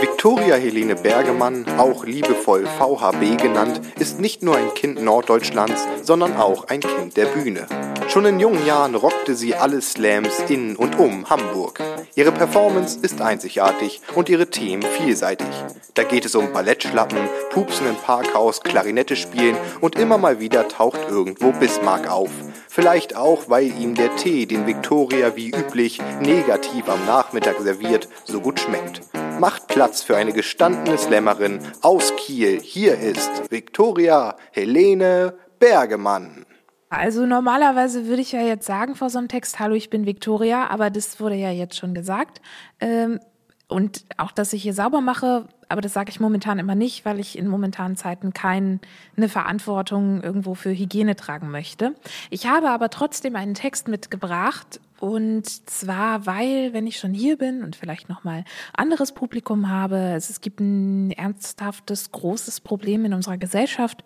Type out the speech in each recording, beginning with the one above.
Viktoria Helene Bergemann, auch liebevoll VHB genannt, ist nicht nur ein Kind Norddeutschlands, sondern auch ein Kind der Bühne. Schon in jungen Jahren rockte sie alle Slams in und um Hamburg. Ihre Performance ist einzigartig und ihre Themen vielseitig. Da geht es um Ballettschlappen, Pupsen im Parkhaus, Klarinette spielen und immer mal wieder taucht irgendwo Bismarck auf. Vielleicht auch, weil ihm der Tee, den Victoria wie üblich negativ am Nachmittag serviert, so gut schmeckt. Macht Platz für eine gestandene Slammerin aus Kiel. Hier ist Victoria Helene Bergemann. Also normalerweise würde ich ja jetzt sagen vor so einem Text, hallo, ich bin Victoria, aber das wurde ja jetzt schon gesagt. Ähm, und auch, dass ich hier sauber mache, aber das sage ich momentan immer nicht, weil ich in momentanen Zeiten keine Verantwortung irgendwo für Hygiene tragen möchte. Ich habe aber trotzdem einen Text mitgebracht und zwar, weil, wenn ich schon hier bin und vielleicht nochmal anderes Publikum habe, es gibt ein ernsthaftes, großes Problem in unserer Gesellschaft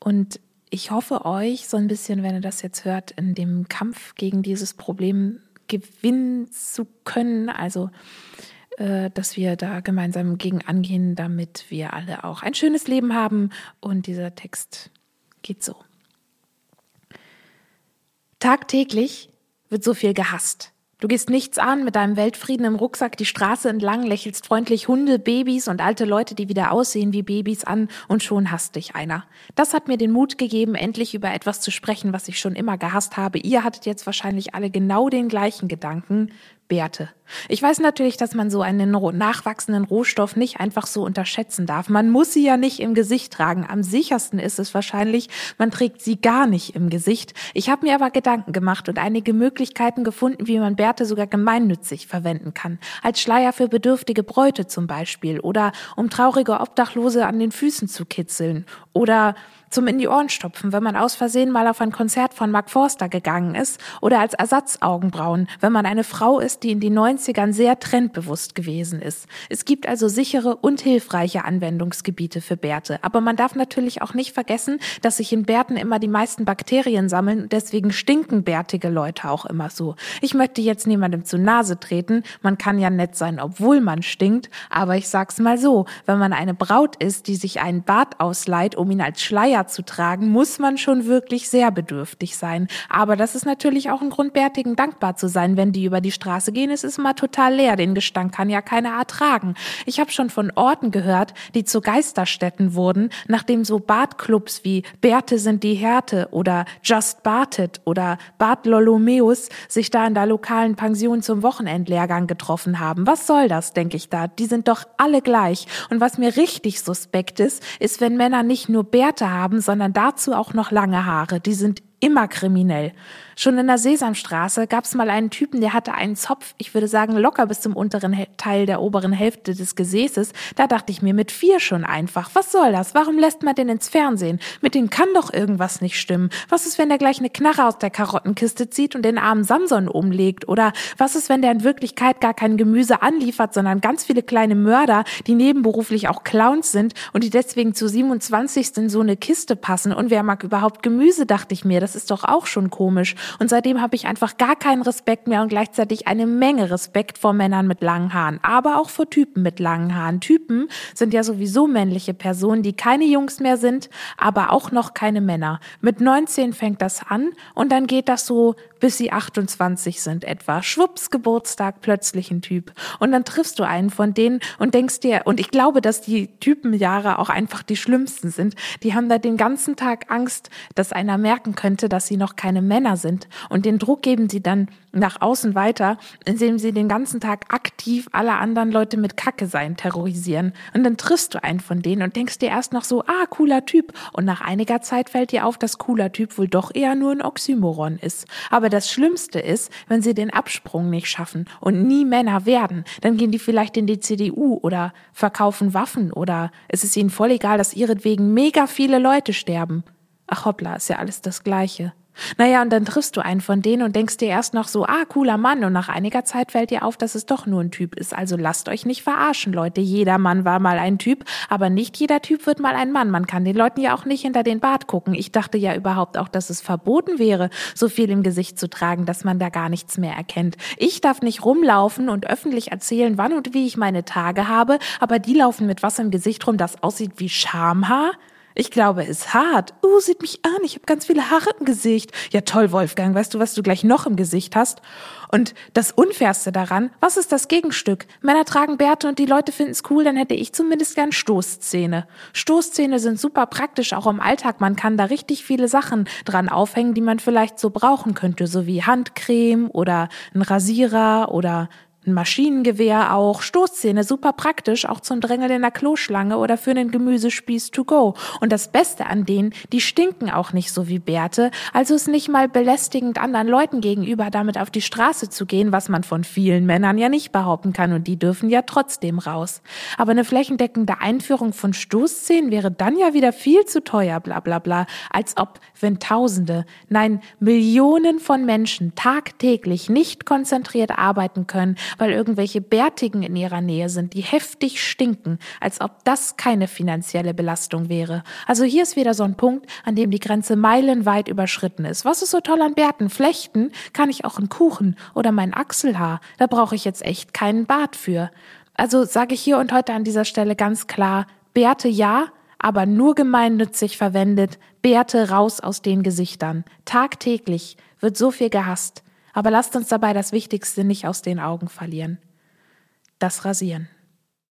und ich hoffe euch so ein bisschen, wenn ihr das jetzt hört, in dem Kampf gegen dieses Problem gewinnen zu können. Also äh, dass wir da gemeinsam gegen angehen, damit wir alle auch ein schönes Leben haben. Und dieser Text geht so. Tagtäglich wird so viel gehasst. Du gehst nichts an mit deinem Weltfrieden im Rucksack die Straße entlang, lächelst freundlich Hunde, Babys und alte Leute, die wieder aussehen wie Babys an und schon hasst dich einer. Das hat mir den Mut gegeben, endlich über etwas zu sprechen, was ich schon immer gehasst habe. Ihr hattet jetzt wahrscheinlich alle genau den gleichen Gedanken. Bärte. Ich weiß natürlich, dass man so einen nachwachsenden Rohstoff nicht einfach so unterschätzen darf. Man muss sie ja nicht im Gesicht tragen. Am sichersten ist es wahrscheinlich, man trägt sie gar nicht im Gesicht. Ich habe mir aber Gedanken gemacht und einige Möglichkeiten gefunden, wie man Bärte sogar gemeinnützig verwenden kann. Als Schleier für bedürftige Bräute zum Beispiel oder um traurige Obdachlose an den Füßen zu kitzeln oder zum in die Ohren stopfen, wenn man aus Versehen mal auf ein Konzert von Mark Forster gegangen ist oder als Ersatzaugenbrauen, wenn man eine Frau ist, die in den 90ern sehr trendbewusst gewesen ist. Es gibt also sichere und hilfreiche Anwendungsgebiete für Bärte. Aber man darf natürlich auch nicht vergessen, dass sich in Bärten immer die meisten Bakterien sammeln und deswegen stinken bärtige Leute auch immer so. Ich möchte jetzt niemandem zu Nase treten. Man kann ja nett sein, obwohl man stinkt. Aber ich sag's mal so, wenn man eine Braut ist, die sich einen Bart ausleiht, um ihn als Schleier zu tragen, muss man schon wirklich sehr bedürftig sein. Aber das ist natürlich auch ein Grund, Bärtigen dankbar zu sein, wenn die über die Straße gehen. Es ist immer total leer. Den Gestank kann ja keiner ertragen. Ich habe schon von Orten gehört, die zu Geisterstätten wurden, nachdem so Bartclubs wie Bärte sind die Härte oder Just Bartet oder Bart Lolomeus sich da in der lokalen Pension zum Wochenendlehrgang getroffen haben. Was soll das, denke ich da? Die sind doch alle gleich. Und was mir richtig suspekt ist, ist, wenn Männer nicht nur Bärte haben, haben, sondern dazu auch noch lange Haare. Die sind immer kriminell. Schon in der Sesamstraße gab es mal einen Typen, der hatte einen Zopf, ich würde sagen locker bis zum unteren Teil der oberen Hälfte des Gesäßes. Da dachte ich mir mit vier schon einfach, was soll das? Warum lässt man den ins Fernsehen? Mit dem kann doch irgendwas nicht stimmen. Was ist, wenn der gleich eine Knarre aus der Karottenkiste zieht und den armen Samson umlegt? Oder was ist, wenn der in Wirklichkeit gar kein Gemüse anliefert, sondern ganz viele kleine Mörder, die nebenberuflich auch Clowns sind und die deswegen zu 27. in so eine Kiste passen? Und wer mag überhaupt Gemüse, dachte ich mir. Das ist doch auch schon komisch. Und seitdem habe ich einfach gar keinen Respekt mehr und gleichzeitig eine Menge Respekt vor Männern mit langen Haaren, aber auch vor Typen mit langen Haaren. Typen sind ja sowieso männliche Personen, die keine Jungs mehr sind, aber auch noch keine Männer. Mit 19 fängt das an und dann geht das so bis sie 28 sind etwa. Schwupps, Geburtstag, plötzlich ein Typ. Und dann triffst du einen von denen und denkst dir, und ich glaube, dass die Typenjahre auch einfach die schlimmsten sind. Die haben da den ganzen Tag Angst, dass einer merken könnte, dass sie noch keine Männer sind. Und den Druck geben sie dann nach außen weiter, indem sie den ganzen Tag aktiv alle anderen Leute mit Kacke sein terrorisieren. Und dann triffst du einen von denen und denkst dir erst noch so, ah, cooler Typ. Und nach einiger Zeit fällt dir auf, dass cooler Typ wohl doch eher nur ein Oxymoron ist. Aber das Schlimmste ist, wenn sie den Absprung nicht schaffen und nie Männer werden, dann gehen die vielleicht in die CDU oder verkaufen Waffen oder es ist ihnen voll egal, dass ihretwegen mega viele Leute sterben. Ach hoppla, ist ja alles das Gleiche. Naja, und dann triffst du einen von denen und denkst dir erst noch so, ah, cooler Mann. Und nach einiger Zeit fällt dir auf, dass es doch nur ein Typ ist. Also lasst euch nicht verarschen, Leute. Jeder Mann war mal ein Typ, aber nicht jeder Typ wird mal ein Mann. Man kann den Leuten ja auch nicht hinter den Bart gucken. Ich dachte ja überhaupt auch, dass es verboten wäre, so viel im Gesicht zu tragen, dass man da gar nichts mehr erkennt. Ich darf nicht rumlaufen und öffentlich erzählen, wann und wie ich meine Tage habe, aber die laufen mit was im Gesicht rum, das aussieht wie Schamhaar. Ich glaube, es ist hart. Uh, sieht mich an, ich habe ganz viele Haare im Gesicht. Ja toll, Wolfgang, weißt du, was du gleich noch im Gesicht hast? Und das Unfairste daran, was ist das Gegenstück? Männer tragen Bärte und die Leute finden's cool, dann hätte ich zumindest gern Stoßzähne. Stoßzähne sind super praktisch, auch im Alltag. Man kann da richtig viele Sachen dran aufhängen, die man vielleicht so brauchen könnte, so wie Handcreme oder ein Rasierer oder ein Maschinengewehr auch, Stoßzähne, super praktisch, auch zum Drängeln in der Kloschlange oder für einen Gemüsespieß to go. Und das Beste an denen, die stinken auch nicht so wie Bärte, also ist nicht mal belästigend anderen Leuten gegenüber, damit auf die Straße zu gehen, was man von vielen Männern ja nicht behaupten kann und die dürfen ja trotzdem raus. Aber eine flächendeckende Einführung von Stoßzähnen wäre dann ja wieder viel zu teuer, bla bla bla, als ob, wenn Tausende, nein, Millionen von Menschen tagtäglich nicht konzentriert arbeiten können, weil irgendwelche Bärtigen in ihrer Nähe sind, die heftig stinken, als ob das keine finanzielle Belastung wäre. Also hier ist wieder so ein Punkt, an dem die Grenze meilenweit überschritten ist. Was ist so toll an Bärten? Flechten kann ich auch einen Kuchen oder mein Achselhaar. Da brauche ich jetzt echt keinen Bart für. Also sage ich hier und heute an dieser Stelle ganz klar, Bärte ja, aber nur gemeinnützig verwendet, Bärte raus aus den Gesichtern. Tagtäglich wird so viel gehasst. Aber lasst uns dabei das Wichtigste nicht aus den Augen verlieren. Das Rasieren.